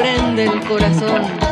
prende el corazón.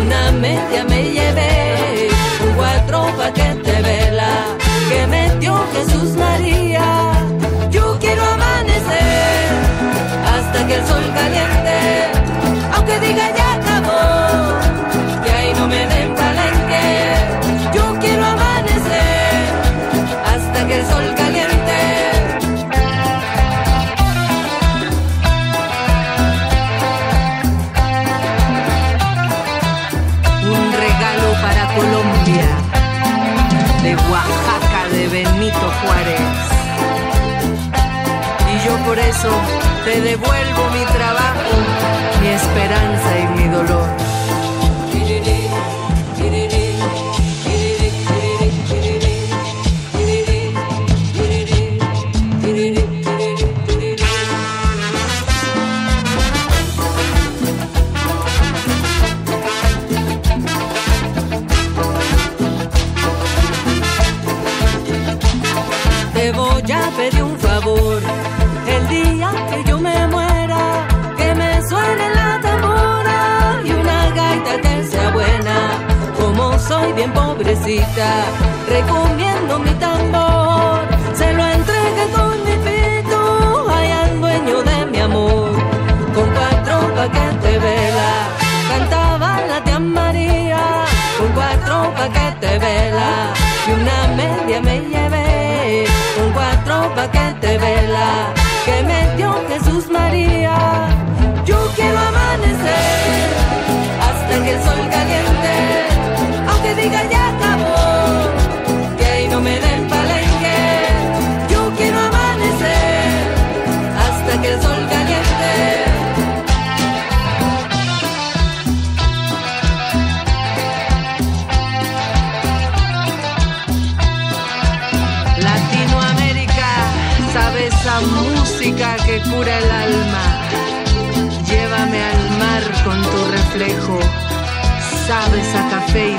Una media me llevé, con cuatro pa' que te vela, que metió Jesús María, yo quiero amanecer, hasta que el sol caliente, aunque diga ya Colombia, de Oaxaca, de Benito Juárez. Y yo por eso te devuelvo mi trabajo, mi esperanza y mi dolor. El día que yo me muera, que me suene la tambora y una gaita que sea buena. Como soy bien pobrecita, recomiendo mi tambor, se lo entregue con mi pito ay, al dueño de mi amor. Con cuatro pa' que te vela, cantaba la tía María, con cuatro pa' que te vela y una media me llevé, con cuatro pa' que te vela, que me dio Jesús María. Yo quiero amanecer hasta que el sol caliente, aunque diga ya acabó, que ahí no me den palenque. Yo quiero amanecer hasta que el sol caliente. Que cura el alma. Llévame al mar con tu reflejo, sabes a café y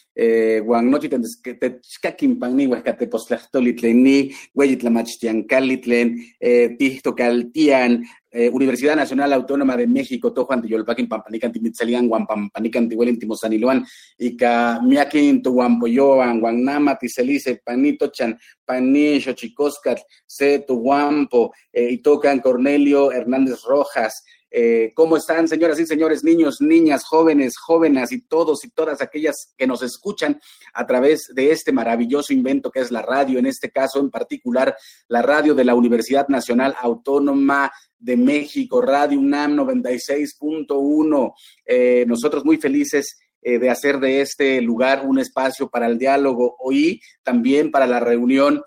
eh, guannochi techcaquimpanni huescatepostlastoli tleni hueyitlamachtiancali tlen eh, tihtokaltian eh, Universidad Nacional Autónoma de México, Tojuan Tiyolpaquin, Pampanican, Timitzalian, Juan Pampanican, Tihuelin, Timosaniluan, y ca Miaquin, Tuhuampoyoan, Guanama, Tiselice, Panito, Chan, Paní, Xochicoscat, Se, Tuhuampo, eh, y tocan Cornelio Hernández Rojas, eh, ¿Cómo están, señoras y señores, niños, niñas, jóvenes, jóvenes y todos y todas aquellas que nos escuchan a través de este maravilloso invento que es la radio, en este caso en particular la radio de la Universidad Nacional Autónoma de México, Radio UNAM 96.1. Eh, nosotros muy felices eh, de hacer de este lugar un espacio para el diálogo y también para la reunión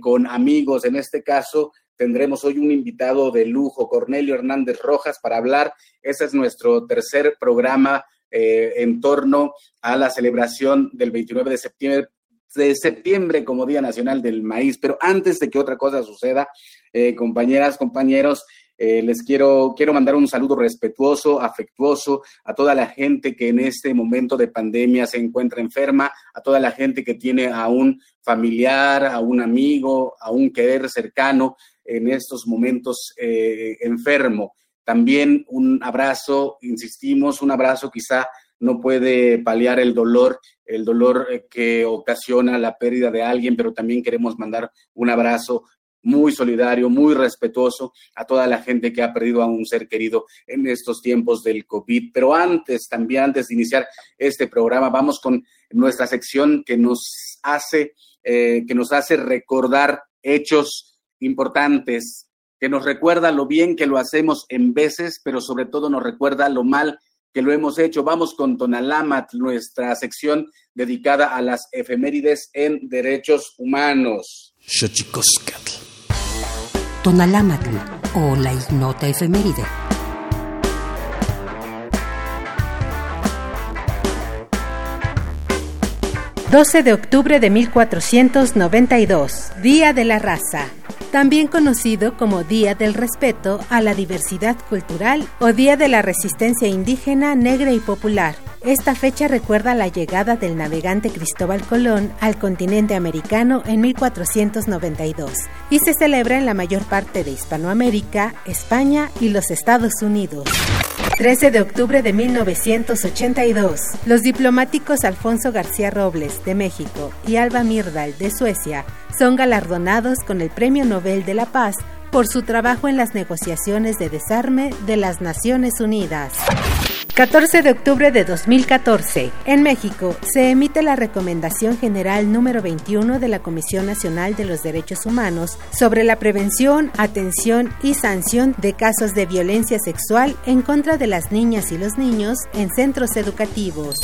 con amigos, en este caso Tendremos hoy un invitado de lujo, Cornelio Hernández Rojas, para hablar. Ese es nuestro tercer programa eh, en torno a la celebración del 29 de septiembre, de septiembre como Día Nacional del Maíz. Pero antes de que otra cosa suceda, eh, compañeras, compañeros, eh, les quiero, quiero mandar un saludo respetuoso, afectuoso a toda la gente que en este momento de pandemia se encuentra enferma, a toda la gente que tiene a un familiar, a un amigo, a un querer cercano en estos momentos eh, enfermo. También un abrazo, insistimos, un abrazo quizá no puede paliar el dolor, el dolor eh, que ocasiona la pérdida de alguien, pero también queremos mandar un abrazo muy solidario, muy respetuoso a toda la gente que ha perdido a un ser querido en estos tiempos del COVID. Pero antes, también antes de iniciar este programa, vamos con nuestra sección que nos hace, eh, que nos hace recordar hechos importantes, que nos recuerda lo bien que lo hacemos en veces, pero sobre todo nos recuerda lo mal que lo hemos hecho. Vamos con Tonalamat, nuestra sección dedicada a las efemérides en derechos humanos. Tonalamatl o la ignota efeméride. 12 de octubre de 1492, Día de la Raza también conocido como Día del Respeto a la Diversidad Cultural o Día de la Resistencia Indígena Negra y Popular. Esta fecha recuerda la llegada del navegante Cristóbal Colón al continente americano en 1492 y se celebra en la mayor parte de Hispanoamérica, España y los Estados Unidos. 13 de octubre de 1982, los diplomáticos Alfonso García Robles, de México, y Alba Myrdal, de Suecia, son galardonados con el Premio Nobel de la Paz por su trabajo en las negociaciones de desarme de las Naciones Unidas. 14 de octubre de 2014. En México se emite la Recomendación General número 21 de la Comisión Nacional de los Derechos Humanos sobre la prevención, atención y sanción de casos de violencia sexual en contra de las niñas y los niños en centros educativos.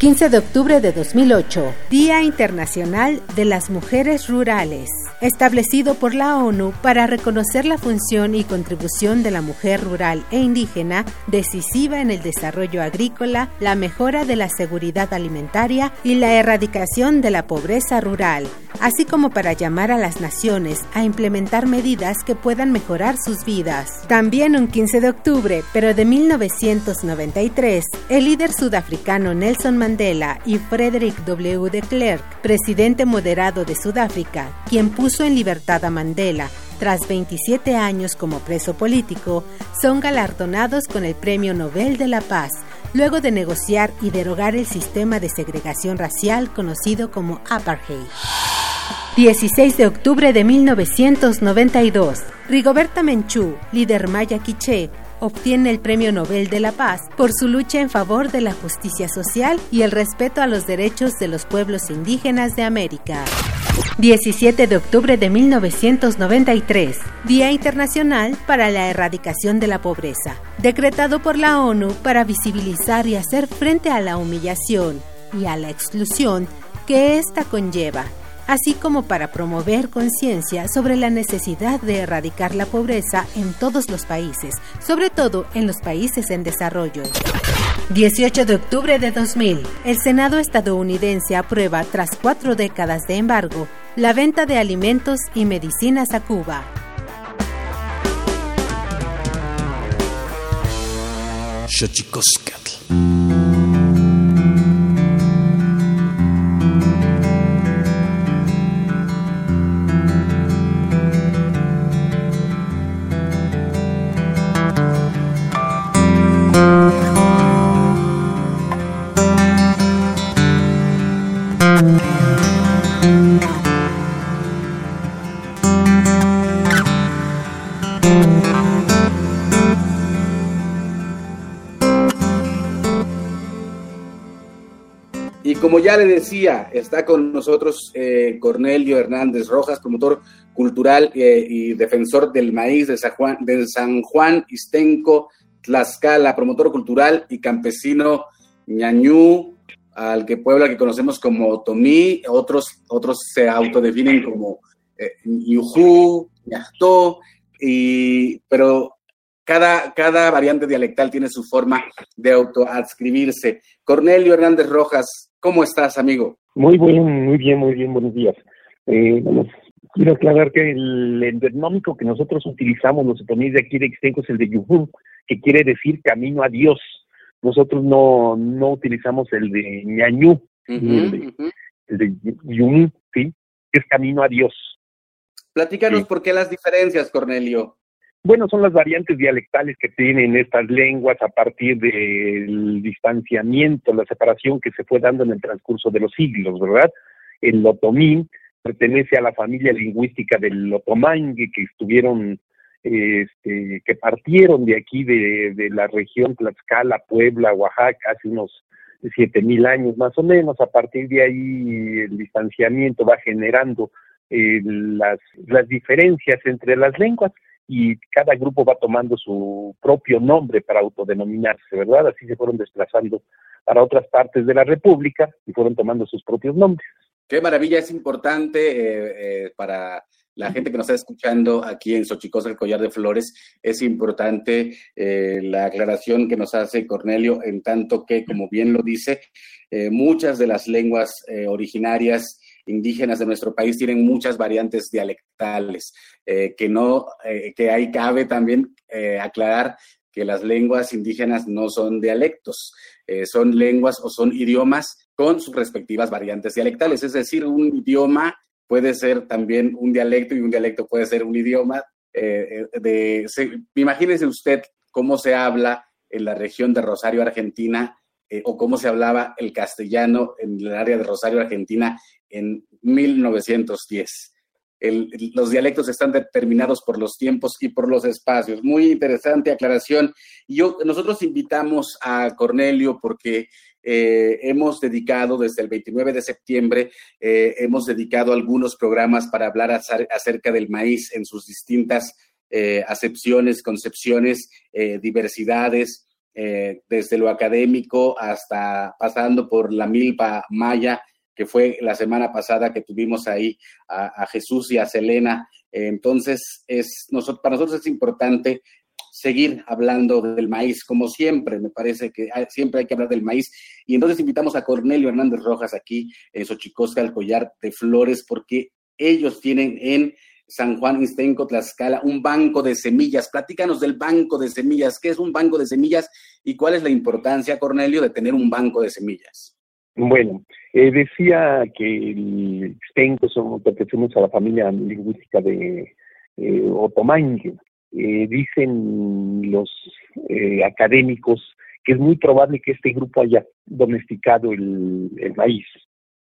15 de octubre de 2008, Día Internacional de las Mujeres Rurales, establecido por la ONU para reconocer la función y contribución de la mujer rural e indígena decisiva en el desarrollo agrícola, la mejora de la seguridad alimentaria y la erradicación de la pobreza rural, así como para llamar a las naciones a implementar medidas que puedan mejorar sus vidas. También un 15 de octubre, pero de 1993, el líder sudafricano Nelson Mandela y Frederick W. de Klerk, presidente moderado de Sudáfrica, quien puso en libertad a Mandela tras 27 años como preso político, son galardonados con el Premio Nobel de la Paz, luego de negociar y derogar el sistema de segregación racial conocido como apartheid. 16 de octubre de 1992, Rigoberta Menchú, líder maya quiché, obtiene el Premio Nobel de la Paz por su lucha en favor de la justicia social y el respeto a los derechos de los pueblos indígenas de América. 17 de octubre de 1993, Día Internacional para la Erradicación de la Pobreza, decretado por la ONU para visibilizar y hacer frente a la humillación y a la exclusión que ésta conlleva así como para promover conciencia sobre la necesidad de erradicar la pobreza en todos los países, sobre todo en los países en desarrollo. 18 de octubre de 2000, el Senado estadounidense aprueba, tras cuatro décadas de embargo, la venta de alimentos y medicinas a Cuba. Le decía, está con nosotros eh, Cornelio Hernández Rojas, promotor cultural eh, y defensor del maíz de San Juan, de San Juan Istenco, Tlaxcala, promotor cultural y campesino ñañú, al que Puebla que conocemos como Otomí, otros, otros se autodefinen como eh, Yujú, y, pero cada, cada variante dialectal tiene su forma de autoadscribirse. Cornelio Hernández Rojas, ¿Cómo estás, amigo? Muy bien, muy bien, muy bien, buenos días. Eh, quiero aclarar que el endemónico que nosotros utilizamos, los otomíes de aquí de Extenco, es el de Yuhun, que quiere decir camino a Dios. Nosotros no, no utilizamos el de ñañú, el de, Yuhun, ¿sí? que es camino a Dios. Platícanos por qué las diferencias, Cornelio. Bueno, son las variantes dialectales que tienen estas lenguas a partir del distanciamiento, la separación que se fue dando en el transcurso de los siglos, ¿verdad? El otomí pertenece a la familia lingüística del otomangue, que estuvieron, este, que partieron de aquí, de, la región Tlaxcala, Puebla, Oaxaca, hace unos siete mil años más o menos. A partir de ahí el distanciamiento va generando eh, las diferencias entre las lenguas y cada grupo va tomando su propio nombre para autodenominarse, ¿verdad? Así se fueron desplazando para otras partes de la República y fueron tomando sus propios nombres. Qué maravilla, es importante eh, eh, para la gente que nos está escuchando aquí en Xochicosa, el Collar de Flores, es importante eh, la aclaración que nos hace Cornelio, en tanto que, como bien lo dice, muchas de las lenguas originarias indígenas de nuestro país tienen muchas variantes dialectales, eh, que no, eh, que ahí cabe también eh, aclarar que las lenguas indígenas no son dialectos, son lenguas o son idiomas con sus respectivas variantes dialectales, es decir, un idioma puede ser también un dialecto y un dialecto puede ser un idioma. de, imagínese usted cómo se habla en la región de Rosario, Argentina, o cómo se hablaba el castellano en el área de Rosario, Argentina, en 1910. los dialectos están determinados por los tiempos y por los espacios. Muy interesante aclaración. Nosotros invitamos a Cornelio porque eh, hemos dedicado desde el 29 de septiembre, eh, hemos dedicado algunos programas para hablar acerca del maíz en sus distintas eh, acepciones, concepciones, diversidades, desde lo académico hasta pasando por la milpa maya que fue la semana pasada que tuvimos ahí a, Jesús y a Selena. Entonces, es, para nosotros es importante seguir hablando del maíz, como siempre, me parece que siempre hay que hablar del maíz. Y entonces invitamos a Cornelio Hernández Rojas aquí en Xochicosca, el collar de flores, porque ellos tienen en San Juan Istenco, Tlaxcala, un banco de semillas. Platícanos del banco de semillas. ¿Qué es un banco de semillas y cuál es la importancia, Cornelio, de tener un banco de semillas? Bueno, eh, decía que el somos, pertenecemos a la familia lingüística de eh. Eh, dicen los eh, académicos que es muy probable que este grupo haya domesticado el, el maíz.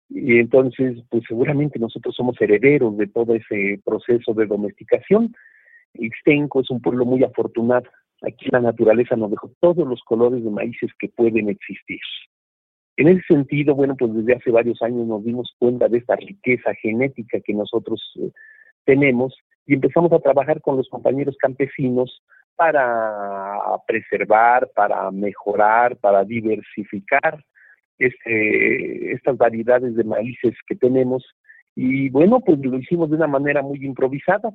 Y entonces, pues seguramente nosotros somos herederos de todo ese proceso de domesticación. Ixtenco es un pueblo muy afortunado. Aquí la naturaleza nos dejó todos los colores de maíces que pueden existir. En ese sentido, bueno, pues desde hace varios años nos dimos cuenta de esta riqueza genética que nosotros eh, tenemos y empezamos a trabajar con los compañeros campesinos para preservar, para mejorar, para diversificar este, estas variedades de maíces que tenemos. Y bueno, pues lo hicimos de una manera muy improvisada.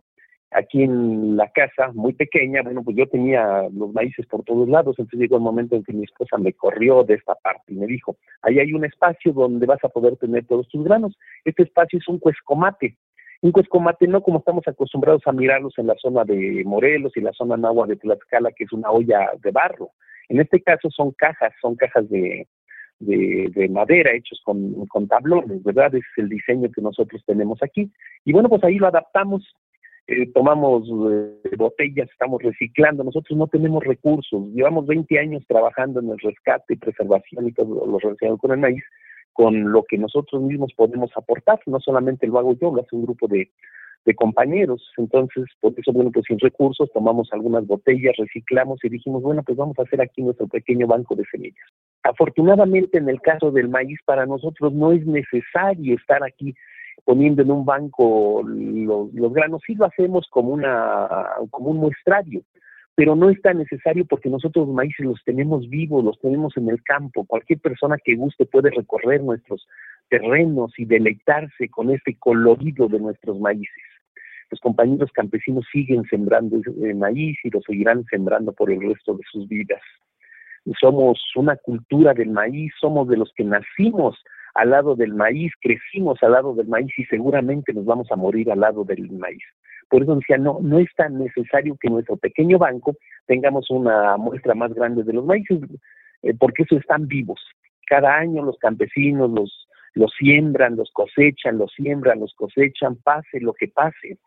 Aquí en la casa, muy pequeña, bueno, pues yo tenía los maíces por todos lados, entonces llegó el momento en que mi esposa me corrió de esta parte y me dijo, ahí hay un espacio donde vas a poder tener todos tus granos. Este espacio es un cuescomate. Un cuescomate no como estamos acostumbrados a mirarlos en la zona de Morelos y la zona agua de Tlaxcala, que es una olla de barro. En este caso son cajas, son cajas de, de, madera hechos con, con, tablones, ¿verdad? Es el diseño que nosotros tenemos aquí. Y bueno, pues ahí lo adaptamos eh, tomamos eh, botellas, estamos reciclando, nosotros no tenemos recursos, llevamos 20 años trabajando en el rescate y preservación y todo lo relacionado con el maíz, con lo que nosotros mismos podemos aportar, no solamente lo hago yo, lo hace un grupo de, de compañeros, entonces por eso, bueno, pues sin recursos tomamos algunas botellas, reciclamos y dijimos, bueno, pues vamos a hacer aquí nuestro pequeño banco de semillas. Afortunadamente en el caso del maíz para nosotros no es necesario estar aquí poniendo en un banco los, granos, sí lo hacemos como, una, como un muestrario, pero no es tan necesario porque nosotros los maíces los tenemos vivos, los tenemos en el campo. Cualquier persona que guste puede recorrer nuestros terrenos y deleitarse con este colorido de nuestros maíces. Los compañeros campesinos siguen sembrando maíz y lo seguirán sembrando por el resto de sus vidas. Somos una cultura del maíz, somos de los que nacimos al lado del maíz, crecimos al lado del maíz y seguramente nos vamos a morir al lado del maíz. Por eso decía, no, no es tan necesario que en nuestro pequeño banco tengamos una muestra más grande de los maíces, eh, porque eso están vivos. Cada año los campesinos los, los siembran, los cosechan, los siembran, los cosechan, pase lo que pase,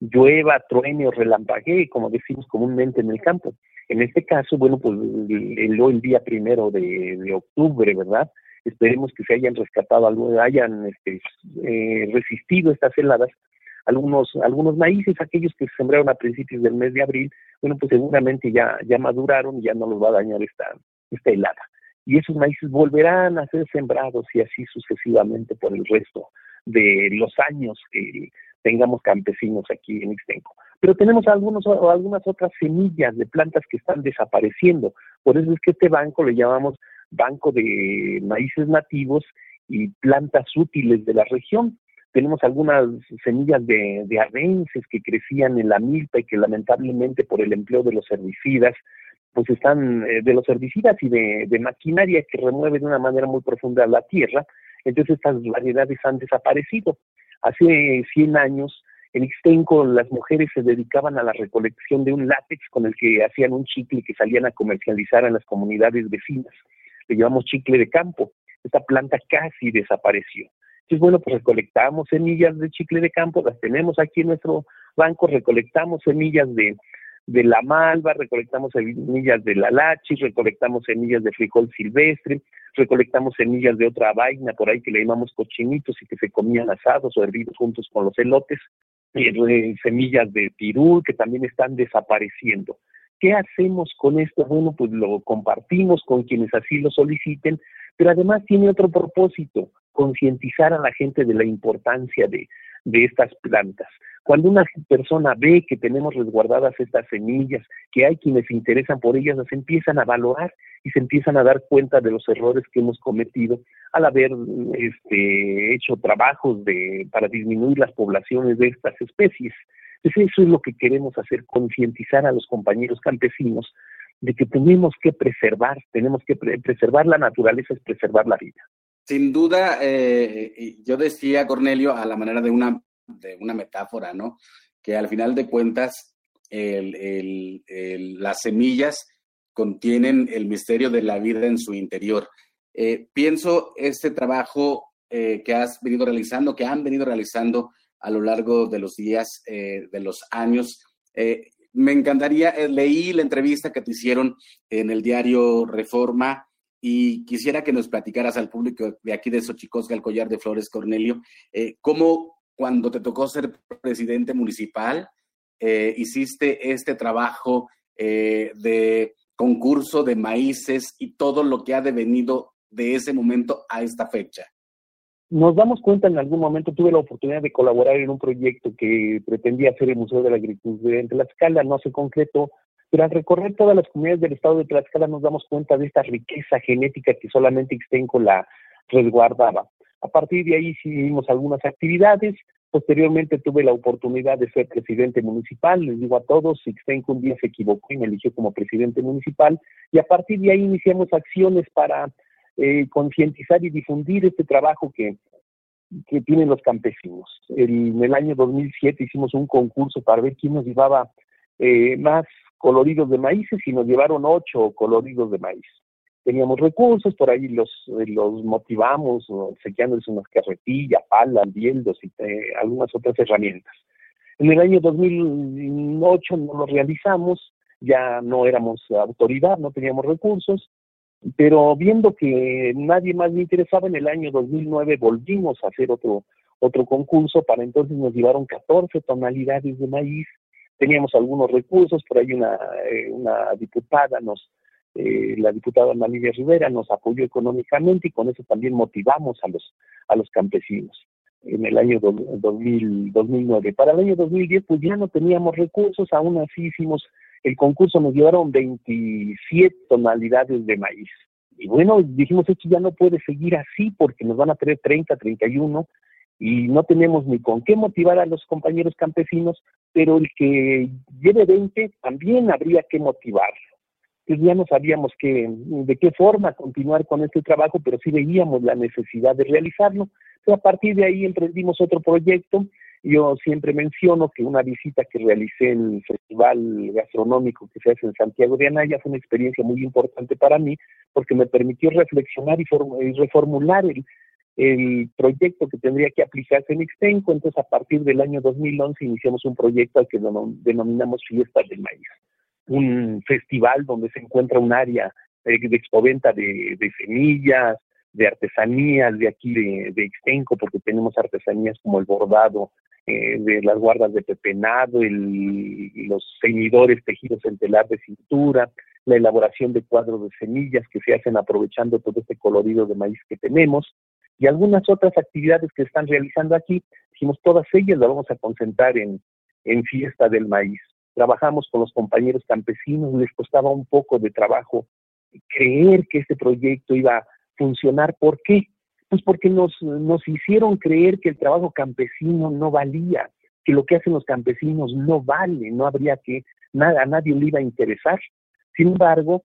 llueva, truene o relampaguee, como decimos comúnmente en el campo. En este caso, bueno, pues el, el día primero de, de octubre, ¿verdad? Esperemos que se hayan rescatado, hayan este, eh, resistido estas heladas, algunos, algunos maíces, aquellos que se sembraron a principios del mes de abril, bueno, pues seguramente ya, ya maduraron y ya no los va a dañar esta, esta helada. Y esos maíces volverán a ser sembrados y así sucesivamente por el resto de los años que tengamos campesinos aquí en Ixtenco. Pero tenemos algunos, algunas otras semillas de plantas que están desapareciendo. Por eso es que este banco le llamamos banco de maíces nativos y plantas útiles de la región. Tenemos algunas semillas de, de que crecían en la milpa y que lamentablemente por el empleo de los herbicidas, pues están eh, de los herbicidas y de, maquinaria que remueve de una manera muy profunda la tierra, entonces estas variedades han desaparecido. Hace 100 años en Ixtenco las mujeres se dedicaban a la recolección de un látex con el que hacían un chicle que salían a comercializar en las comunidades vecinas le llamamos chicle de campo. Esta planta casi desapareció. Entonces, bueno, pues recolectamos semillas de chicle de campo, las tenemos aquí en nuestro banco, recolectamos semillas de, la malva, recolectamos semillas de la lachi, recolectamos semillas de frijol silvestre, recolectamos semillas de otra vaina por ahí que le llamamos cochinitos y que se comían asados o hervidos juntos con los elotes, y eh, semillas de pirul que también están desapareciendo. ¿Qué hacemos con esto? Bueno, pues lo compartimos con quienes así lo soliciten, pero además tiene otro propósito, concientizar a la gente de la importancia de, de estas plantas. Cuando una persona ve que tenemos resguardadas estas semillas, que hay quienes se interesan por ellas, las empiezan a valorar y se empiezan a dar cuenta de los errores que hemos cometido al haber este, hecho trabajos de, para disminuir las poblaciones de estas especies. Entonces eso es lo que queremos hacer, concientizar a los compañeros campesinos de que tenemos que preservar, tenemos que preservar la naturaleza, es preservar la vida. Sin duda, eh, yo decía, Cornelio, a la manera de una, de una metáfora, ¿no? Que al final de cuentas, las semillas contienen el misterio de la vida en su interior. Eh, pienso este trabajo eh, que has venido realizando, que han venido realizando a lo largo de los días, eh, de los años. Eh, me encantaría, eh, leí la entrevista que te hicieron en el diario Reforma y quisiera que nos platicaras al público de aquí de Xochicosca, el collar de flores, Cornelio, cómo cuando te tocó ser presidente municipal, hiciste este trabajo de concurso de maíces y todo lo que ha devenido de ese momento a esta fecha nos damos cuenta en algún momento, tuve la oportunidad de colaborar en un proyecto que pretendía hacer el Museo de la Agricultura en Tlaxcala, no se concretó, pero al recorrer todas las comunidades del estado de Tlaxcala nos damos cuenta de esta riqueza genética que solamente Ixtenco la resguardaba. A partir de ahí hicimos algunas actividades, Posteriormente tuve la oportunidad de ser presidente municipal, les digo a todos, Ixtenco un día se equivocó y me eligió como presidente municipal y a partir de ahí iniciamos acciones para eh, concientizar y difundir este trabajo que, que tienen los campesinos. en el año 2007 hicimos un concurso para ver quién nos llevaba eh, más coloridos de maíces y nos llevaron ocho coloridos de maíz. Teníamos recursos, por ahí los, los motivamos, sequeándoles unas carretillas, palas, bieldos y eh, algunas otras herramientas. En el año 2008 no lo realizamos, ya no éramos autoridad, no teníamos recursos, pero viendo que nadie más me interesaba, en el año 2009 volvimos a hacer otro, otro concurso, para entonces nos llevaron 14 tonalidades de maíz, teníamos algunos recursos, por ahí una, eh, una diputada nos, eh, la diputada Ana Rivera nos apoyó económicamente y con eso también motivamos a los, a los campesinos en el año 2000, 2009. Para el año 2010 pues ya no teníamos recursos, aún así hicimos el concurso, nos llevaron 27 tonalidades de maíz. Y bueno, dijimos, esto ya no puede seguir así porque nos van a tener 30, 31 y no tenemos ni con qué motivar a los compañeros campesinos, pero el que lleve 20 también habría que motivarlo. Pues ya no sabíamos que, de qué forma continuar con este trabajo, pero sí veíamos la necesidad de realizarlo. Entonces, a partir de ahí emprendimos otro proyecto. Yo siempre menciono que una visita que realicé en el festival gastronómico que se hace en Santiago de Anaya fue una experiencia muy importante para mí porque me permitió reflexionar y, y reformular el, el proyecto que tendría que aplicarse en Ixtenco. Entonces, a partir del año 2011 iniciamos un proyecto al que denominamos Fiestas del Maíz, un festival donde se encuentra un área de expoventa de, semillas, de artesanías de aquí de, de, Ixtenco, porque tenemos artesanías como el bordado eh, de las guardas de pepenado, el, los ceñidores tejidos en telar de cintura, la elaboración de cuadros de semillas que se hacen aprovechando todo este colorido de maíz que tenemos, y algunas otras actividades que están realizando aquí, dijimos todas ellas las vamos a concentrar en, en fiesta del maíz. Trabajamos con los compañeros campesinos, les costaba un poco de trabajo creer que este proyecto iba a funcionar. ¿Por qué? Pues porque nos, nos hicieron creer que el trabajo campesino no valía, que lo que hacen los campesinos no vale, no habría que, nada, a nadie le iba a interesar. Sin embargo,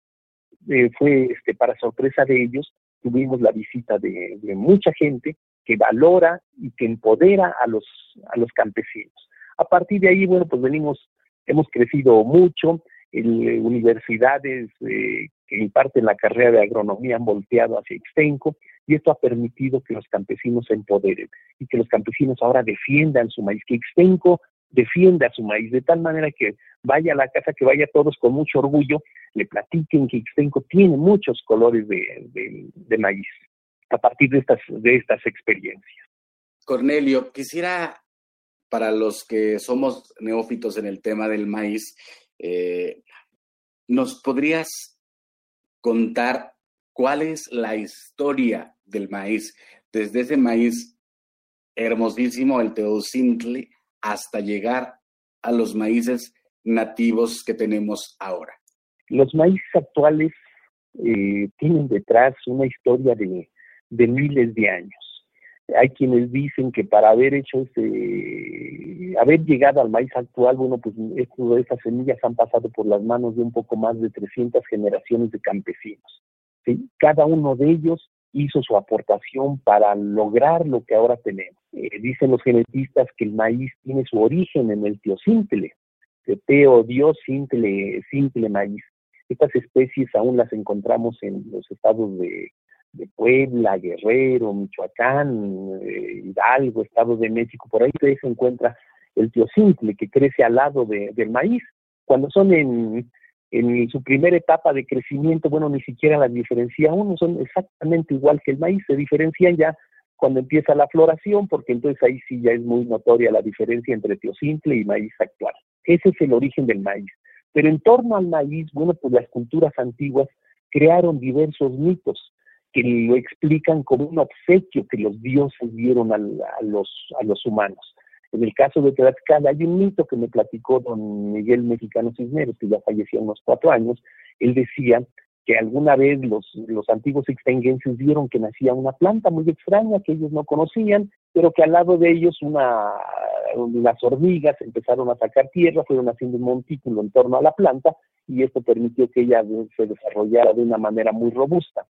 eh, fue este, para sorpresa de ellos, tuvimos la visita de, mucha gente que valora y que empodera a los, a los campesinos. A partir de ahí, bueno, pues venimos, hemos crecido mucho, en universidades eh, que imparten la carrera de agronomía han volteado hacia Extenco y esto ha permitido que los campesinos se empoderen y que los campesinos ahora defiendan su maíz, que Extenco defienda su maíz, de tal manera que vaya a la casa, que vaya todos con mucho orgullo, le platiquen que Ixtenco tiene muchos colores de, maíz a partir de estas, de estas experiencias. Cornelio, quisiera, para los que somos neófitos en el tema del maíz, eh, ¿nos podrías contar cuál es la historia del maíz? Desde ese maíz hermosísimo, el teocintli, hasta llegar a los maíces nativos que tenemos ahora? Los maíces actuales eh, tienen detrás una historia de, miles de años. Hay quienes dicen que para haber hecho este, haber llegado al maíz actual, bueno, pues estas semillas han pasado por las manos de un poco más de 300 generaciones de campesinos. Cada uno de ellos hizo su aportación para lograr lo que ahora tenemos. Eh, dicen los genetistas que el maíz tiene su origen en el teocintle, teo, dios, cintle, cintle, maíz. Estas especies aún las encontramos en los estados de, Puebla, Guerrero, Michoacán, eh, Hidalgo, Estado de México. Por ahí se encuentra el teocintle que crece al lado del maíz. Cuando son en, en su primera etapa de crecimiento, bueno, ni siquiera las diferencia uno, son exactamente igual que el maíz, se diferencian ya cuando empieza la floración, porque entonces ahí sí ya es muy notoria la diferencia entre teocintle y maíz actual. Ese es el origen del maíz. Pero en torno al maíz, bueno, pues las culturas antiguas crearon diversos mitos que lo explican como un obsequio que los dioses dieron a, los, a los humanos. En el caso de Tlaxcala hay un mito que me platicó don Miguel Mexicano Cisneros, que ya falleció unos cuatro años. Él decía que alguna vez los, antiguos extenguenses vieron que nacía una planta muy extraña que ellos no conocían, pero que al lado de ellos una las hormigas empezaron a sacar tierra, fueron haciendo un montículo en torno a la planta y esto permitió que ella se desarrollara de una manera muy robusta.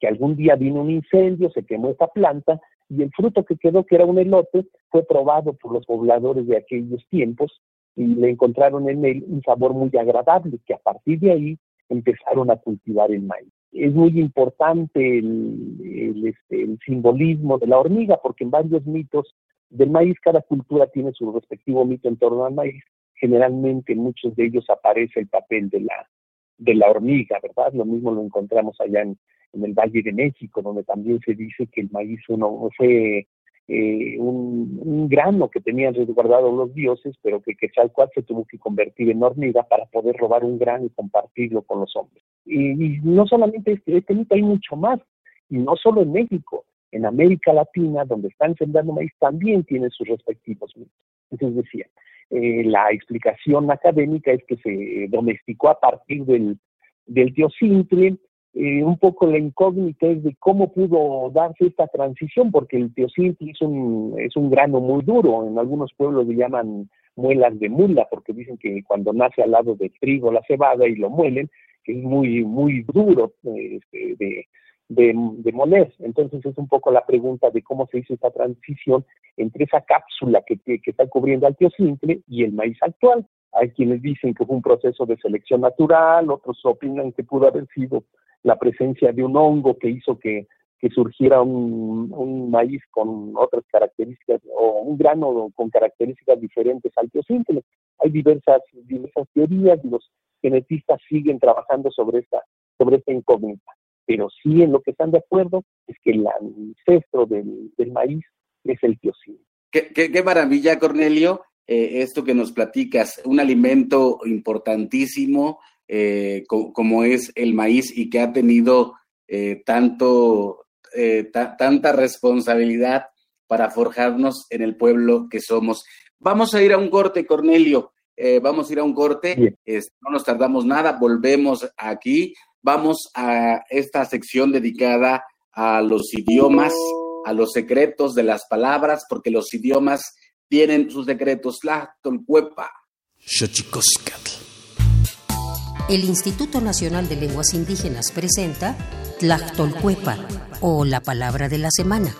Que algún día vino un incendio, se quemó esta planta y el fruto que quedó, que era un elote, fue probado por los pobladores de aquellos tiempos y le encontraron en él un sabor muy agradable, que a partir de ahí empezaron a cultivar el maíz. Es muy importante el, este, el simbolismo de la hormiga, porque en varios mitos del maíz, cada cultura tiene su respectivo mito en torno al maíz. Generalmente en muchos de ellos aparece el papel de la, de la hormiga, ¿verdad? Lo mismo lo encontramos allá en, el Valle de México, donde también se dice que el maíz uno fue eh, un, grano que tenían resguardado los dioses, pero que Quetzalcoatl se tuvo que convertir en hormiga para poder robar un grano y compartirlo con los hombres. Y, no solamente este, este mito, hay mucho más, y no solo en México en América Latina, donde están sembrando maíz, también tienen sus respectivos mitos. Entonces decía, eh, la explicación académica es que se domesticó a partir del, del teocintle, eh, un poco la incógnita es de cómo pudo darse esta transición, porque el teocintle es un, es un grano muy duro, en algunos pueblos le llaman muelas de mula, porque dicen que cuando nace al lado del trigo la cebada y lo muelen, es muy, muy duro este, de, de, moler. Entonces es un poco la pregunta de cómo se hizo esta transición entre esa cápsula que, que está cubriendo al tío simple y el maíz actual. Hay quienes dicen que fue un proceso de selección natural, otros opinan que pudo haber sido la presencia de un hongo que hizo que, que surgiera un, un, maíz con otras características o un grano con características diferentes al simple. Hay diversas, diversas teorías los genetistas siguen trabajando sobre esta, sobre esta incógnita pero sí en lo que están de acuerdo es que el ancestro del, maíz es el tiocino. Qué, qué, maravilla, Cornelio, eh, esto que nos platicas, un alimento importantísimo eh, como es el maíz y que ha tenido eh, tanto, tanta responsabilidad para forjarnos en el pueblo que somos. Vamos a ir a un corte, Cornelio. vamos a ir a un corte. no nos tardamos nada. Volvemos aquí vamos a esta sección dedicada a los idiomas, a los secretos de las palabras, porque los idiomas tienen sus secretos. Tlachtolcuepa. El Instituto Nacional de Lenguas Indígenas presenta Tlachtolcuepa, o la palabra de la semana.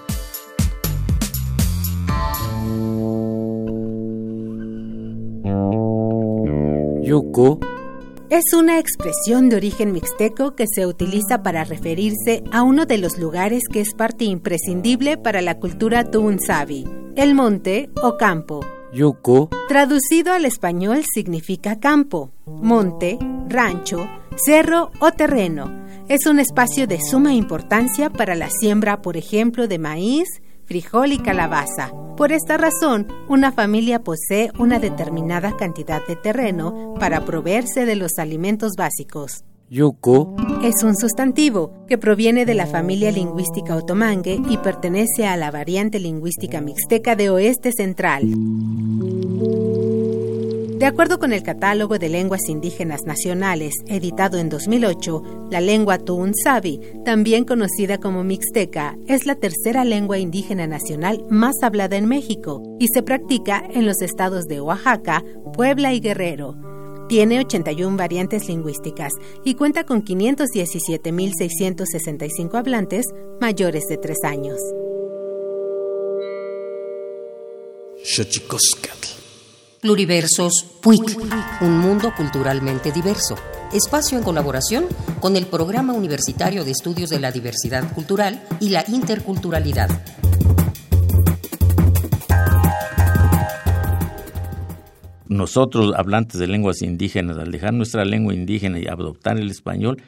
Yuko es una expresión de origen mixteco que se utiliza para referirse a uno de los lugares que es parte imprescindible para la cultura Tuunsabi, el monte o campo. Yuko. Traducido al español significa campo, monte, rancho, cerro o terreno. Es un espacio de suma importancia para la siembra, por ejemplo, de maíz, frijol y calabaza. Por esta razón, una familia posee una determinada cantidad de terreno para proveerse de los alimentos básicos. Yuko es un sustantivo que proviene de la familia lingüística otomangue y pertenece a la variante lingüística mixteca de oeste central. De acuerdo con el Catálogo de Lenguas Indígenas Nacionales, editado en 2008, la lengua Tuunsabi, también conocida como mixteca, es la tercera lengua indígena nacional más hablada en México y se practica en los estados de Oaxaca, Puebla y Guerrero. Tiene 81 variantes lingüísticas y cuenta con 517.665 hablantes mayores de 3 años. Pluriversos PUIC, un mundo culturalmente diverso. Espacio en colaboración con el Programa Universitario de Estudios de la Diversidad Cultural y la Interculturalidad. Nosotros, hablantes de lenguas indígenas, al dejar nuestra lengua indígena y adoptar el español,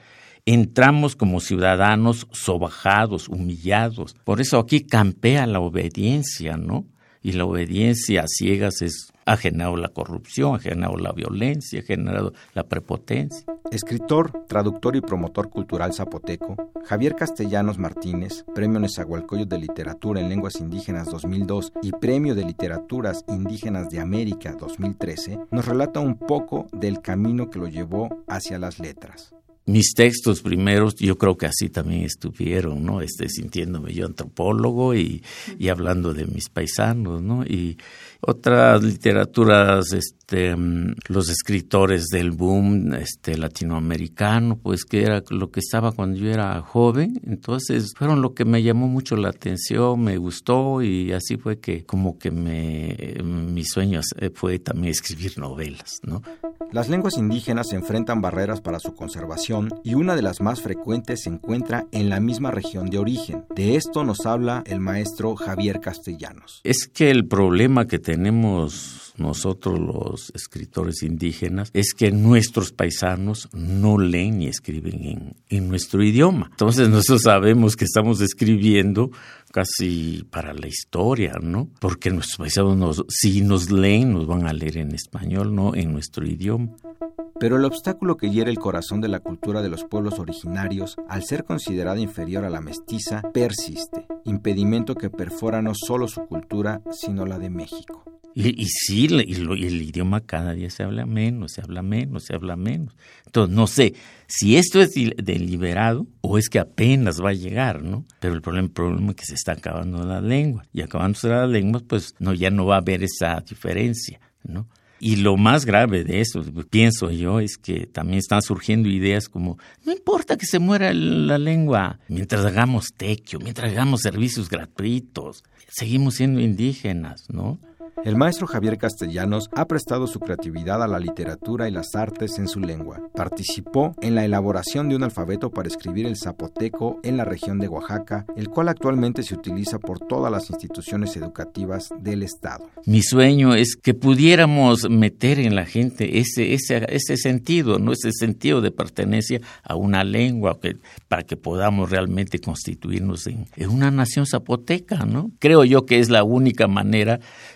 entramos como ciudadanos sobajados, humillados. Por eso aquí campea la obediencia, ¿no? Y la obediencia a ciegas es ha generado la corrupción, ha generado la violencia, ha generado la prepotencia. Escritor, traductor y promotor cultural zapoteco, Javier Castellanos Martínez, Premio Nezahualcóyotl de Literatura en Lenguas Indígenas 2002 y Premio de Literaturas Indígenas de América 2013, nos relata un poco del camino que lo llevó hacia las letras. mis textos primeros, yo creo que así también estuvieron, ¿no? Este, sintiéndome yo antropólogo y, y hablando de mis paisanos, ¿no? Y otras literaturas, este, mm, los escritores del boom este, latinoamericano, pues que era lo que estaba cuando yo era joven, entonces fueron lo que me llamó mucho la atención, me gustó y así fue que como que me, mi sueño fue también escribir novelas, ¿no? Las lenguas indígenas enfrentan barreras para su conservación y una de las más frecuentes se encuentra en la misma región de origen. De esto nos habla el maestro Javier Castellanos. Es que el problema que tenemos nosotros los escritores indígenas es que nuestros paisanos no leen ni escriben en, nuestro idioma. Entonces nosotros sabemos que estamos escribiendo casi para la historia, ¿no? Porque nuestros paisanos, si nos leen, nos van a leer en español, no en nuestro idioma. Pero el obstáculo que hiere el corazón de la cultura de los pueblos originarios, al ser considerada inferior a la mestiza, persiste, impedimento que perfora no solo su cultura, sino la de México. Y, sí, y, el idioma cada día se habla menos, se habla menos, se habla menos. Entonces, no sé si esto es deliberado o es que apenas va a llegar, ¿no? Pero el problema, el problema es que se está acabando la lengua. Y acabándose la lengua, pues no, ya no va a haber esa diferencia, ¿no? Y lo más grave de eso, pienso yo, es que también están surgiendo ideas como, no importa que se muera la lengua, mientras hagamos tequio, mientras hagamos servicios gratuitos, seguimos siendo indígenas, ¿no? El maestro Javier Castellanos ha prestado su creatividad a la literatura y las artes en su lengua. Participó en la elaboración de un alfabeto para escribir el zapoteco en la región de Oaxaca, el cual actualmente se utiliza por todas las instituciones educativas del Estado. Mi sueño es que pudiéramos meter en la gente ese, ese, ese sentido, ¿no? ese sentido de pertenencia a una lengua, que, para que podamos realmente constituirnos en, en una nación zapoteca. ¿no? Creo yo que es la única manera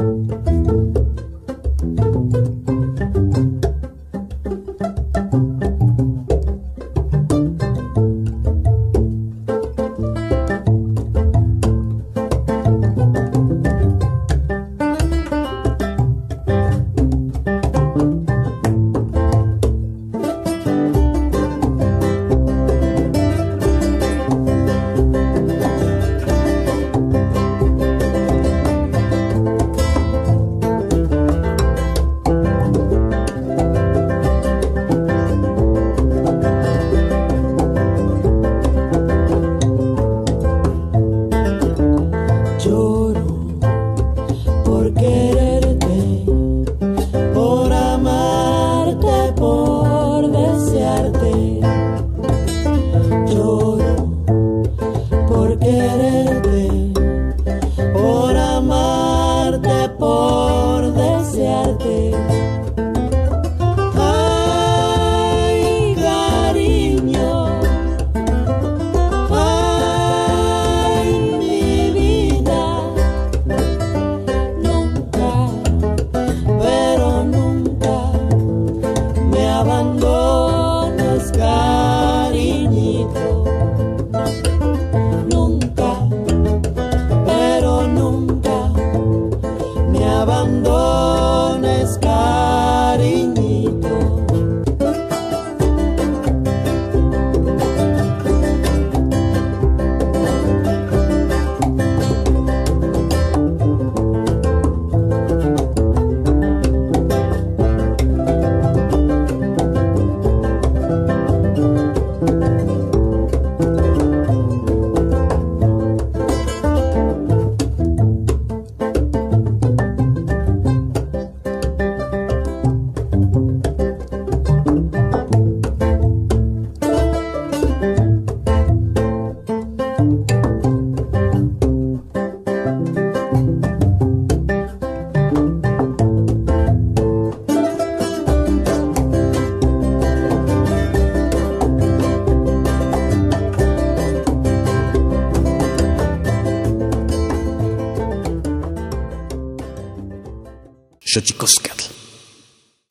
Música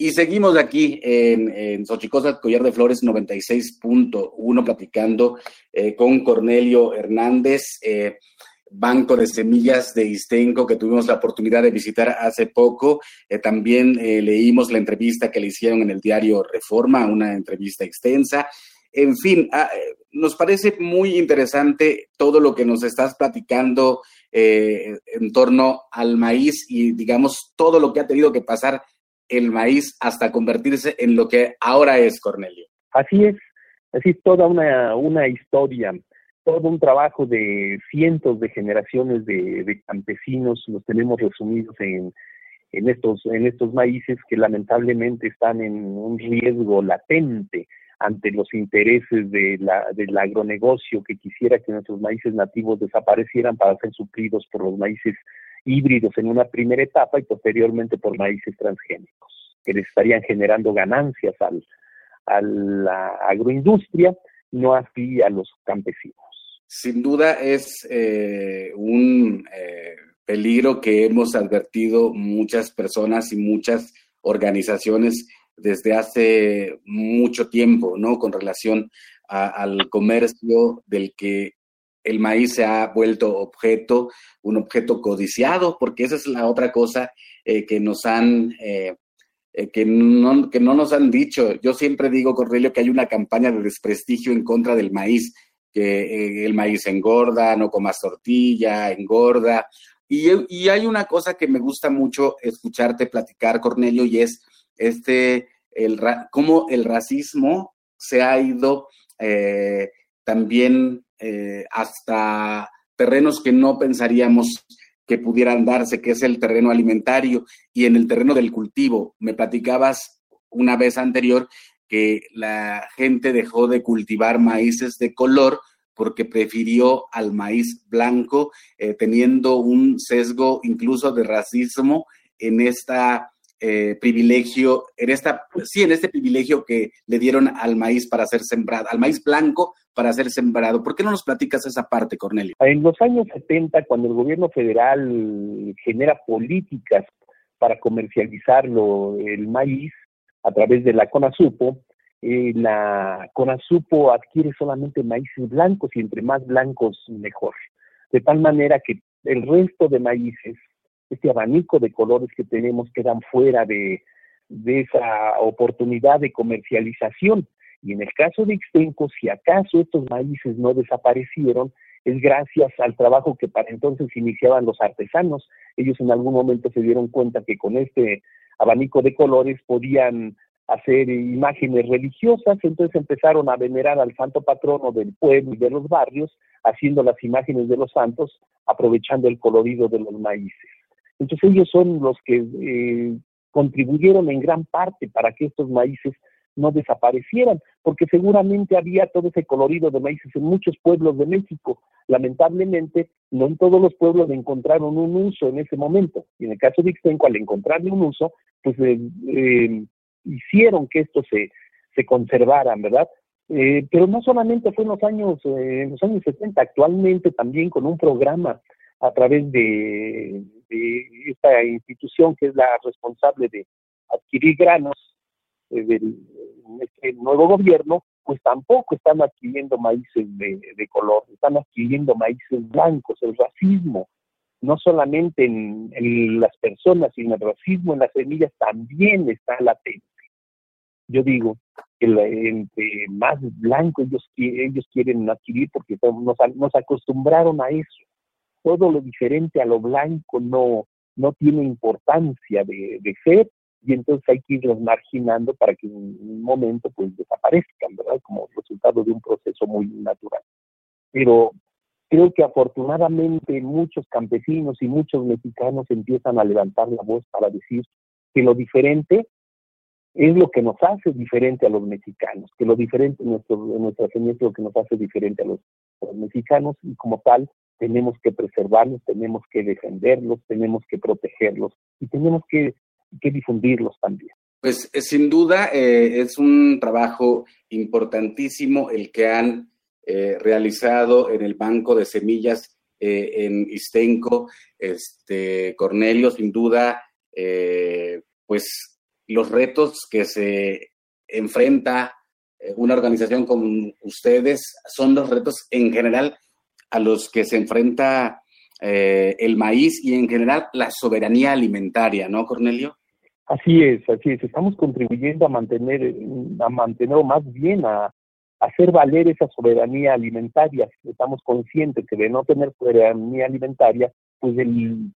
Y seguimos aquí en, en Xochicoscat, Collar de Flores 96.1, platicando eh, con Cornelio Hernández, eh, Banco de Semillas de Istenco, que tuvimos la oportunidad de visitar hace poco. Eh, también leímos la entrevista que le hicieron en el diario Reforma, una entrevista extensa. En fin, ah, nos parece muy interesante todo lo que nos estás platicando en torno al maíz y, digamos, todo lo que ha tenido que pasar el maíz hasta convertirse en lo que ahora es, Cornelio. Así es, así es toda una, una historia, todo un trabajo de cientos de generaciones de, campesinos, los tenemos resumidos en, en, estos, en estos maíces que lamentablemente están en un riesgo latente ante los intereses de la, del agronegocio que quisiera que nuestros maíces nativos desaparecieran para ser suplidos por los maíces híbridos en una primera etapa y posteriormente por maíces transgénicos, que les estarían generando ganancias al, a la agroindustria, no así a los campesinos. Sin duda es eh, un eh, peligro que hemos advertido muchas personas y muchas organizaciones desde hace mucho tiempo, ¿no? Con relación al comercio del que el maíz se ha vuelto objeto, un objeto codiciado, porque esa es la otra cosa eh, que nos han, eh, eh, que, no, que no nos han dicho. Yo siempre digo, Cornelio, que hay una campaña de desprestigio en contra del maíz, que el maíz engorda, no comas tortilla, engorda. Y, y, hay una cosa que me gusta mucho escucharte platicar, Cornelio, y es este, el, cómo el racismo se ha ido también eh, hasta terrenos que no pensaríamos que pudieran darse, que es el terreno alimentario y en el terreno del cultivo. Me platicabas una vez anterior que la gente dejó de cultivar maíces de color porque prefirió al maíz blanco, eh, teniendo un sesgo incluso de racismo en esta eh, privilegio, en esta, sí, en este privilegio que le dieron al maíz para ser sembrado, al maíz blanco para ser sembrado. ¿Por qué no nos platicas esa parte, Cornelio? En los años 70, cuando el gobierno federal genera políticas para comercializarlo el maíz a través de la CONASUPO, eh, la CONASUPO adquiere solamente maíces blancos y entre más blancos mejor. De tal manera que el resto de maíces este abanico de colores que tenemos quedan fuera de, esa oportunidad de comercialización. Y en el caso de Extenco, si acaso estos maíces no desaparecieron, es gracias al trabajo que para entonces iniciaban los artesanos. Ellos en algún momento se dieron cuenta que con este abanico de colores podían hacer imágenes religiosas, entonces empezaron a venerar al santo patrono del pueblo y de los barrios, haciendo las imágenes de los santos, aprovechando el colorido de los maíces. Entonces ellos son los que eh, contribuyeron en gran parte para que estos maíces no desaparecieran, porque seguramente había todo ese colorido de maíces en muchos pueblos de México. Lamentablemente, no en todos los pueblos encontraron un uso en ese momento. Y en el caso de Ixtenco, al encontrarle un uso, pues eh, eh, hicieron que esto se, se conservaran, ¿verdad? pero no solamente fue en los años, en los años 70, actualmente también con un programa a través de, esta institución que es la responsable de adquirir granos eh, del este nuevo gobierno, pues tampoco están adquiriendo maíces de, color, están adquiriendo maíces blancos, el racismo, no solamente en, las personas, sino el racismo en las semillas también está latente. Yo digo que entre más blanco ellos, ellos quieren adquirir porque nos, nos acostumbraron a eso todo lo diferente a lo blanco no, no tiene importancia de, ser y entonces hay que irlos marginando para que en un momento pues desaparezcan, ¿verdad? Como resultado de un proceso muy natural. Pero creo que afortunadamente muchos campesinos y muchos mexicanos empiezan a levantar la voz para decir que lo diferente es lo que nos hace diferente a los mexicanos, que lo diferente en, nuestro, en nuestra es lo que nos hace diferente a los mexicanos y como tal tenemos que preservarlos, tenemos que defenderlos, tenemos que protegerlos y tenemos que, difundirlos también. Pues eh, sin duda eh, es un trabajo importantísimo el que han eh, realizado en el Banco de Semillas en Istenco, este, Cornelio, sin duda pues los retos que se enfrenta una organización como ustedes son los retos en general a los que se enfrenta eh, el maíz y en general la soberanía alimentaria, ¿no, Cornelio? Así es, así es. Estamos contribuyendo a mantener, a mantener o más bien a, hacer valer esa soberanía alimentaria. Estamos conscientes que de no tener soberanía alimentaria, pues el,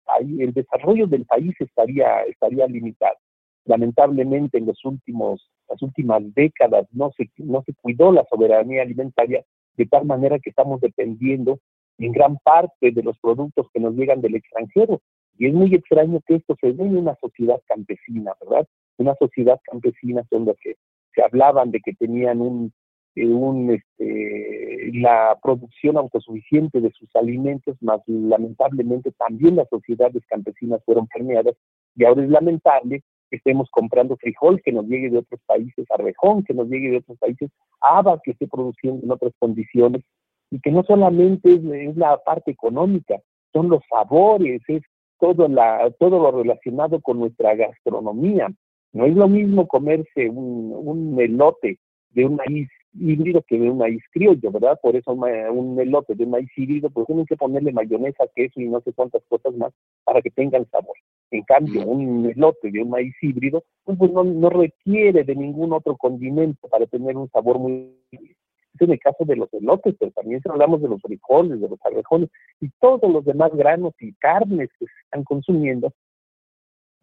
desarrollo del país estaría, estaría limitado. Lamentablemente en los últimos, las últimas décadas no se, no se cuidó la soberanía alimentaria de tal manera que estamos dependiendo en gran parte de los productos que nos llegan del extranjero. Y es muy extraño que esto se dé en una sociedad campesina, ¿verdad? Una sociedad campesina son las que se hablaban de que tenían un un, este, la producción autosuficiente de sus alimentos, más lamentablemente también las sociedades campesinas fueron permeadas y ahora es lamentable que estemos comprando frijol que nos llegue de otros países, arvejón que nos llegue de otros países, haba que esté produciendo en otras condiciones y que no solamente es, la parte económica, son los sabores, es todo, la, todo lo relacionado con nuestra gastronomía. No es lo mismo comerse un, un elote de un maíz híbrido que de un maíz criollo, ¿verdad? Por eso un elote de maíz híbrido, pues tienen que ponerle mayonesa, queso y no sé cuántas cosas más para que tengan sabor. En cambio, un elote de un maíz híbrido, pues, pues no, no requiere de ningún otro condimento para tener un sabor muy... Es en el caso de los elotes, pero también hablamos de los frijoles, de los arvejones y todos los demás granos y carnes que se están consumiendo,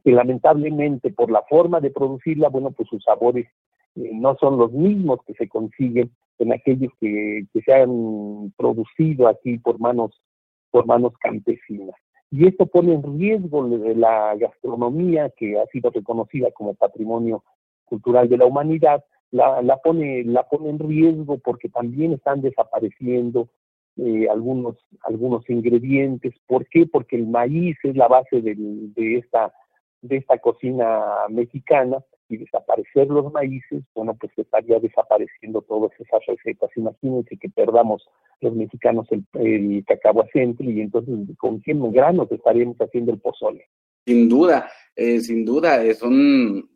que lamentablemente por la forma de producirla, bueno, pues sus sabores eh, no son los mismos que se consiguen en aquellos que, se han producido aquí por manos, por manos campesinas. Y esto pone en riesgo la gastronomía que ha sido reconocida como patrimonio cultural de la humanidad, la, la, pone, la pone en riesgo porque también están desapareciendo eh, algunos, algunos ingredientes. ¿Por qué? Porque el maíz es la base de, de, esta, de esta cocina mexicana y desaparecer los maíces, bueno, pues estaría desapareciendo todas esas recetas. Imagínense que perdamos los mexicanos el, el cacahuacente y entonces con 100 granos estaríamos haciendo el pozole. Sin duda, eh, sin duda, es un,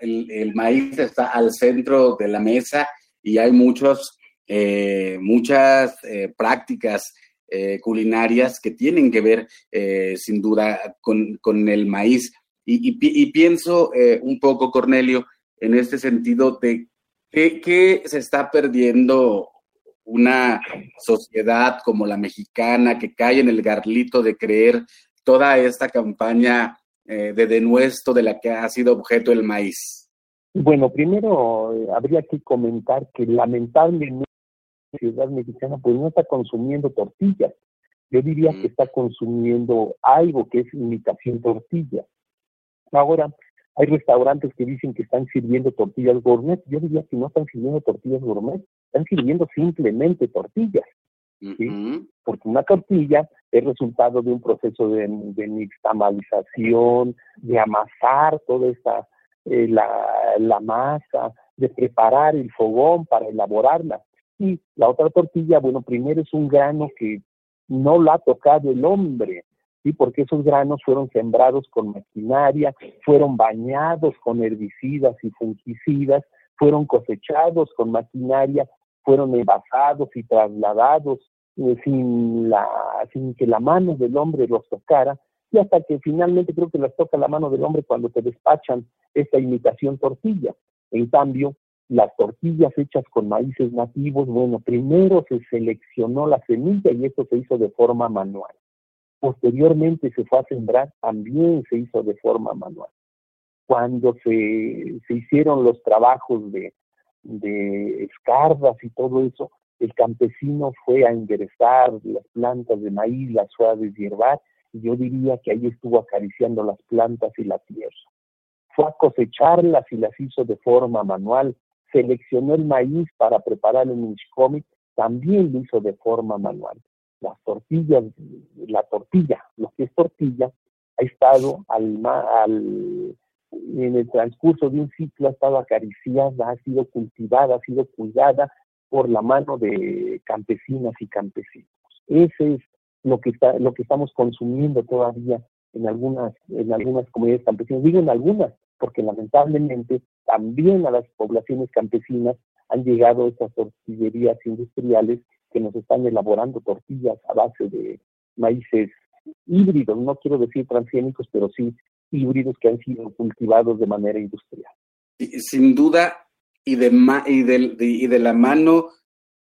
el, el, maíz está al centro de la mesa y hay muchos, eh, muchas eh, prácticas culinarias que tienen que ver sin duda con, con el maíz. Y, pienso eh, un poco, Cornelio, en este sentido de que, se está perdiendo una sociedad como la mexicana que cae en el garlito de creer toda esta campaña eh, de denuesto de la que ha sido objeto el maíz? Bueno, primero eh, habría que comentar que lamentablemente la sociedad mexicana pues no está consumiendo tortillas. Yo diría que está consumiendo algo que es imitación tortilla. Ahora, hay restaurantes que dicen que están sirviendo tortillas gourmet. Yo diría que no están sirviendo tortillas gourmet, están sirviendo simplemente tortillas. ¿sí? Porque una tortilla es resultado de un proceso de, de nixtamalización, de amasar toda esta, eh, la, la masa, de preparar el fogón para elaborarla. Y la otra tortilla, bueno, primero es un grano que no lo ha tocado el hombre, ¿sí? porque esos granos fueron sembrados con maquinaria, fueron bañados con herbicidas y fungicidas, fueron cosechados con maquinaria, fueron envasados y trasladados eh, sin, la, sin que la mano del hombre los tocara, y hasta que finalmente creo que las toca la mano del hombre cuando te despachan esta imitación tortilla. En cambio, las tortillas hechas con maíces nativos, bueno, primero se seleccionó la semilla y esto se hizo de forma manual. Posteriormente se fue a sembrar, también se hizo de forma manual. Cuando se, se hicieron los trabajos de, de y todo eso, el campesino fue a enderezar las plantas de maíz, las fue a deshiervar, y yo diría que ahí estuvo acariciando las plantas y la tierra. Fue a cosecharlas y las hizo de forma manual, seleccionó el maíz para preparar el mishkomi, también lo hizo de forma manual las tortillas, la tortilla, lo que es tortilla, ha estado al, en el transcurso de un ciclo, ha estado acariciada, ha sido cultivada, ha sido cuidada por la mano de campesinas y campesinos. Ese es lo que, está, lo que estamos consumiendo todavía en algunas, en algunas comunidades campesinas. Digo en algunas, porque lamentablemente también a las poblaciones campesinas han llegado estas tortillerías industriales que nos están elaborando tortillas a base de maíces híbridos, no quiero decir transgénicos, pero sí híbridos que han sido cultivados de manera industrial. Sin duda, y de, y de, y de la mano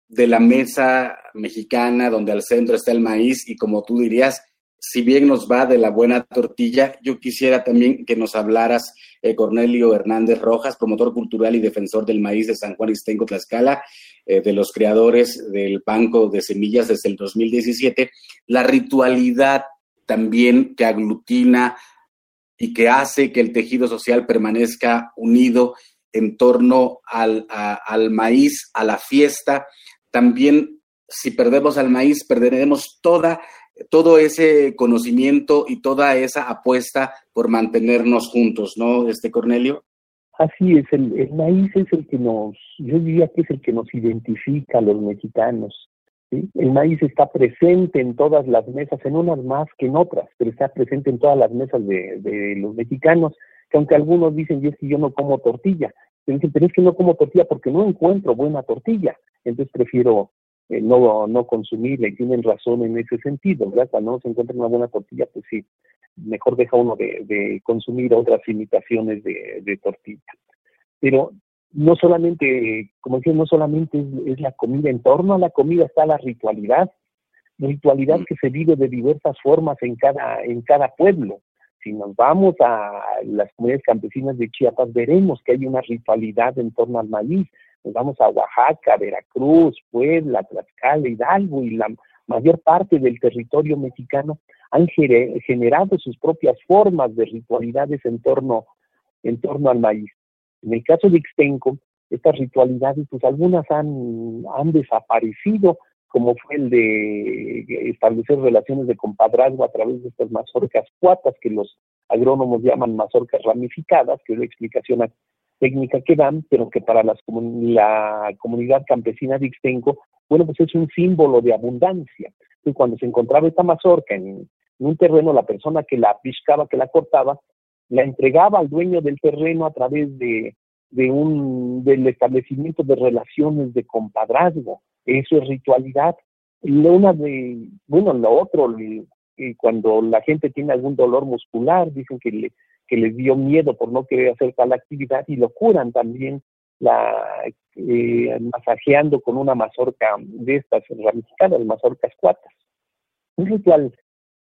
de la mesa mexicana donde al centro está el maíz y como tú dirías, si bien nos va de la buena tortilla, yo quisiera también que nos hablaras, eh, Cornelio Hernández Rojas, promotor cultural y defensor del maíz de San Juan Istenco Tlaxcala, eh, de los creadores del Banco de Semillas desde el 2017, la ritualidad también que aglutina y que hace que el tejido social permanezca unido en torno al, maíz, a la fiesta. También, si perdemos al maíz, perderemos toda todo ese conocimiento y toda esa apuesta por mantenernos juntos, ¿no, este Cornelio? Así es, el, maíz es el que nos, yo diría que es el que nos identifica a los mexicanos. El maíz está presente en todas las mesas, en unas más que en otras, pero está presente en todas las mesas de, de los mexicanos, que aunque algunos dicen, yo es que yo no como tortilla, dicen, pero es que no como tortilla porque no encuentro buena tortilla, entonces prefiero eh, no, no consumirla y tienen razón en ese sentido, ¿verdad? Cuando no se encuentra una buena tortilla, pues sí, mejor deja uno de, consumir otras imitaciones de, tortilla. Pero no solamente, como decía, no solamente es, la comida, en torno a la comida está la ritualidad, ritualidad mm. que se vive de diversas formas en cada, en cada pueblo. Si nos vamos a las comunidades campesinas de Chiapas, veremos que hay una ritualidad en torno al maíz, nos vamos a Oaxaca, Veracruz, Puebla, Tlaxcala, Hidalgo y la mayor parte del territorio mexicano han generado sus propias formas de ritualidades en torno, en torno al maíz. En el caso de Ixtenco, estas ritualidades, pues algunas han, han desaparecido, como fue el de establecer relaciones de compadrazgo a través de estas mazorcas cuatas, que los agrónomos llaman mazorcas ramificadas, que es la explicación técnica que dan, pero que para las la comunidad campesina de Ixtenco, bueno, pues es un símbolo de abundancia. Y cuando se encontraba esta mazorca en, un terreno, la persona que la piscaba, que la cortaba, la entregaba al dueño del terreno a través de, de un del establecimiento de relaciones de compadrazgo. Eso es ritualidad. Una de, bueno, lo otro, cuando la gente tiene algún dolor muscular, dicen que le, que les dio miedo por no querer hacer tal actividad y lo curan también la eh, masajeando con una mazorca de estas ramificadas, mazorcas cuatas. Un ritual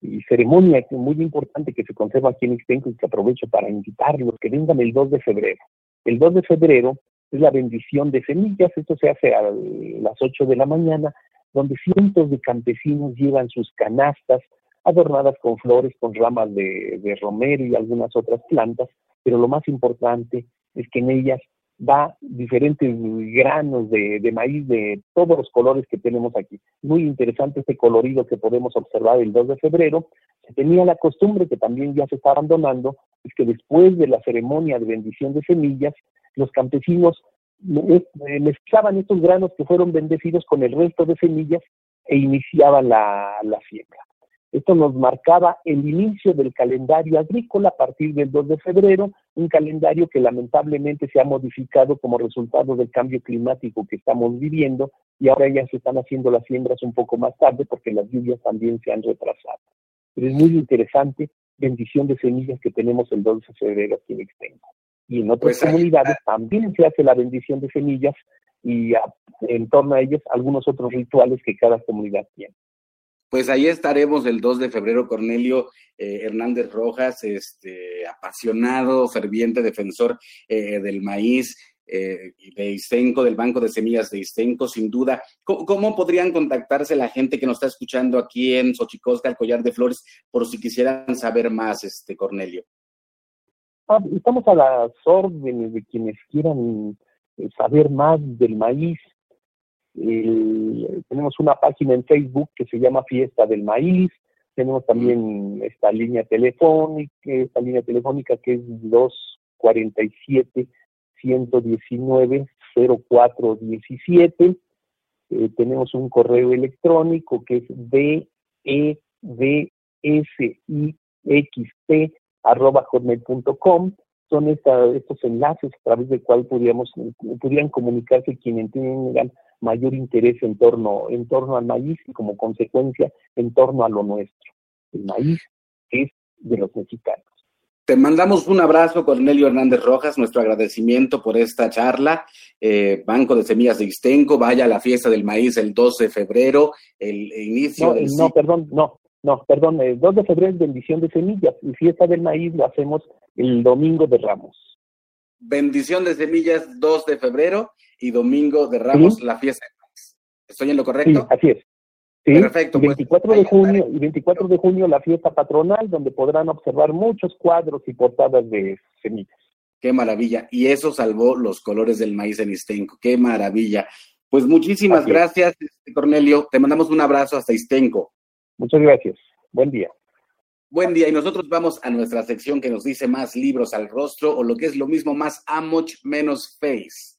y ceremonia muy importante que se conserva aquí en Ixtenco y que aprovecho para invitarlos que vengan el 2 de febrero. El 2 de febrero es la bendición de semillas, esto se hace a las 8 de la mañana, donde cientos de campesinos llevan sus canastas adornadas con flores, con ramas de, romero y algunas otras plantas, pero lo más importante es que en ellas va diferentes granos de, maíz de todos los colores que tenemos aquí. Muy interesante este colorido que podemos observar el 2 de febrero. Se tenía la costumbre, que también ya se está abandonando, es que después de la ceremonia de bendición de semillas, los campesinos mezclaban estos granos que fueron bendecidos con el resto de semillas e iniciaban la, la siembra. Esto nos marcaba el inicio del calendario agrícola a partir del 2 de febrero, un calendario que lamentablemente se ha modificado como resultado del cambio climático que estamos viviendo y ahora ya se están haciendo las siembras un poco más tarde porque las lluvias también se han retrasado. Pero es muy interesante, bendición de semillas que tenemos el 2 de febrero aquí en Extenso. Y en otras pues comunidades también se hace la bendición de semillas y en torno a ellos algunos otros rituales que cada comunidad tiene. Pues ahí estaremos el 2 de febrero, Cornelio eh, Hernández Rojas, este, apasionado, ferviente defensor eh, del maíz, eh, de Istenco, del Banco de Semillas de Istenco, sin duda. ¿Cómo, podrían contactarse la gente que nos está escuchando aquí en Xochicosca, el Collar de Flores, por si quisieran saber más, este Cornelio? Ah, estamos a las órdenes de quienes quieran saber más del maíz, tenemos una página en Facebook que se llama Fiesta del Maíz, tenemos también esta línea telefónica, esta línea telefónica que es 247 119 0417. Eh, tenemos un correo electrónico que es D D S I xp.com son estos enlaces a través del cual podríamos, podrían comunicarse quienes tengan mayor interés en torno, en torno al maíz y como consecuencia en torno a lo nuestro. El maíz es de los mexicanos. Te mandamos un abrazo, Cornelio Hernández Rojas, nuestro agradecimiento por esta charla. Eh, Banco de Semillas de Istenco, vaya a la fiesta del maíz el 12 de febrero, el inicio no, del... No, perdón, no, no, perdón, el 2 de febrero es bendición de semillas y fiesta del maíz lo hacemos el domingo de Ramos. Bendición de semillas 2 de febrero y domingo de Ramos la fiesta. ¿Estoy en lo correcto? Sí, así es. Perfecto. Y 24 pues, de junio y 24 de junio la fiesta patronal donde podrán observar muchos cuadros y portadas de semillas. Qué maravilla. Y eso salvó los colores del maíz en Istenco. Qué maravilla. Pues muchísimas gracias, este, Cornelio. Te mandamos un abrazo hasta Istenco. Muchas gracias. Buen día. Buen día. Y nosotros vamos a nuestra sección que nos dice más libros al rostro o lo que es lo mismo, más amoch menos face.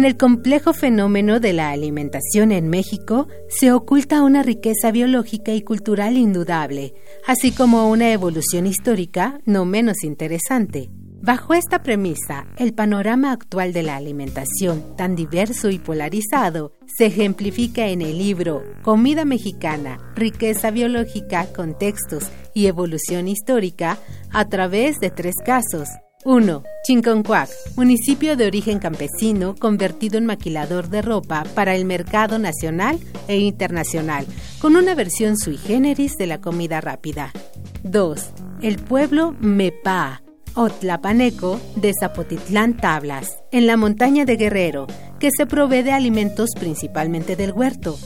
En el complejo fenómeno de la alimentación en México se oculta una riqueza biológica y cultural indudable, así como una evolución histórica no menos interesante. Bajo esta premisa, el panorama actual de la alimentación, tan diverso y polarizado, se ejemplifica en el libro Comida Mexicana, Riqueza Biológica, Contextos y Evolución Histórica a través de tres casos, 1. Chinconcuac, municipio de origen campesino convertido en maquilador de ropa para el mercado nacional e internacional, con una versión sui generis de la comida rápida. 2. El pueblo Mepa, Otlapaneco de Zapotitlán Tablas, en la montaña de Guerrero, que se provee de alimentos principalmente del huerto.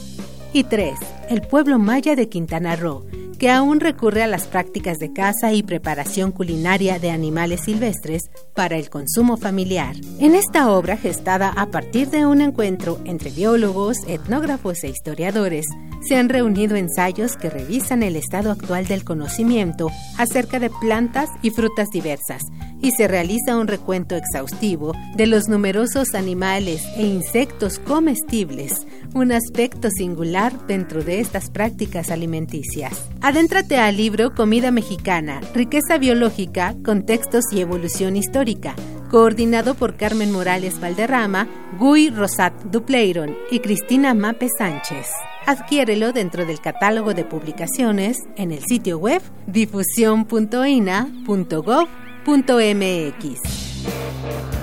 Y 3. El pueblo maya de Quintana Roo, que aún recurre a las prácticas de caza y preparación culinaria de animales silvestres para el consumo familiar. En esta obra, gestada a partir de un encuentro entre biólogos, etnógrafos e historiadores, se han reunido ensayos que revisan el estado actual del conocimiento acerca de plantas y frutas diversas, y se realiza un recuento exhaustivo de los numerosos animales e insectos comestibles, un aspecto singular dentro de estas prácticas alimenticias. Adéntrate al libro Comida Mexicana, Riqueza Biológica, Contextos y Evolución Histórica, coordinado por Carmen Morales Valderrama, Guy Rosat Dupleiron y Cristina Mape Sánchez. Adquiérelo dentro del catálogo de publicaciones en el sitio web difusión.ina.gov.mx.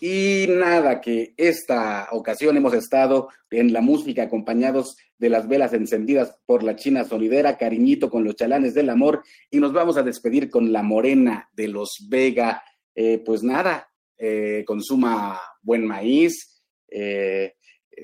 Y nada, que esta ocasión hemos estado en la música acompañados de las velas encendidas por la China Sonidera, cariñito con los chalanes del amor, y nos vamos a despedir con la morena de los Vega. Eh, pues nada, eh, consuma buen maíz, eh,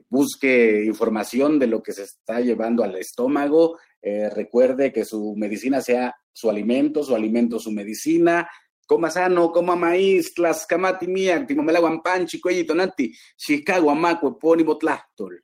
busque información de lo que se está llevando al estómago, recuerde que su medicina sea su alimento, su alimento su medicina, coma sano, coma maíz, tlascamati miak, timomela guampanchi, cuellito nanti, chicago amaco, epónimo tlastol.